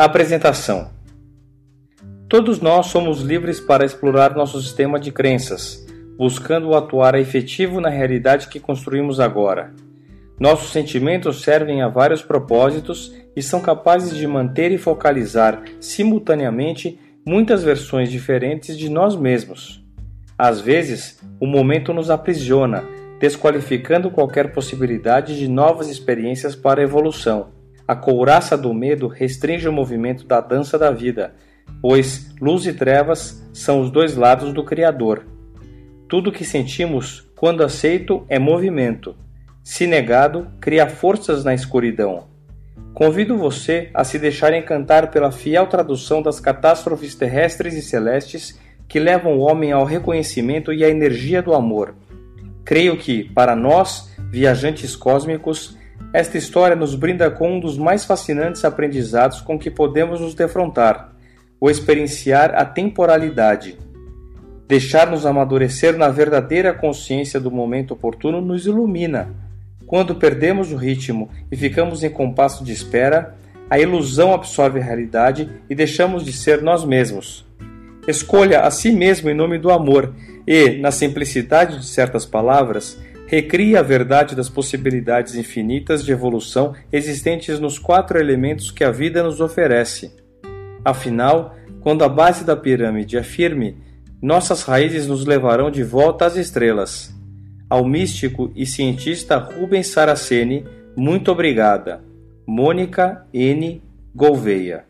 Apresentação: Todos nós somos livres para explorar nosso sistema de crenças, buscando atuar efetivo na realidade que construímos agora. Nossos sentimentos servem a vários propósitos e são capazes de manter e focalizar simultaneamente muitas versões diferentes de nós mesmos. Às vezes, o momento nos aprisiona, desqualificando qualquer possibilidade de novas experiências para evolução. A couraça do medo restringe o movimento da dança da vida, pois luz e trevas são os dois lados do Criador. Tudo que sentimos, quando aceito, é movimento. Se negado, cria forças na escuridão. Convido você a se deixar encantar pela fiel tradução das catástrofes terrestres e celestes que levam o homem ao reconhecimento e à energia do amor. Creio que, para nós, viajantes cósmicos, esta história nos brinda com um dos mais fascinantes aprendizados com que podemos nos defrontar: o experienciar a temporalidade. Deixar-nos amadurecer na verdadeira consciência do momento oportuno nos ilumina. Quando perdemos o ritmo e ficamos em compasso de espera, a ilusão absorve a realidade e deixamos de ser nós mesmos. Escolha a si mesmo em nome do amor e, na simplicidade de certas palavras, recrie a verdade das possibilidades infinitas de evolução existentes nos quatro elementos que a vida nos oferece. Afinal, quando a base da pirâmide é firme, nossas raízes nos levarão de volta às estrelas. Ao místico e cientista Rubens Saraceni, muito obrigada. Mônica N. Gouveia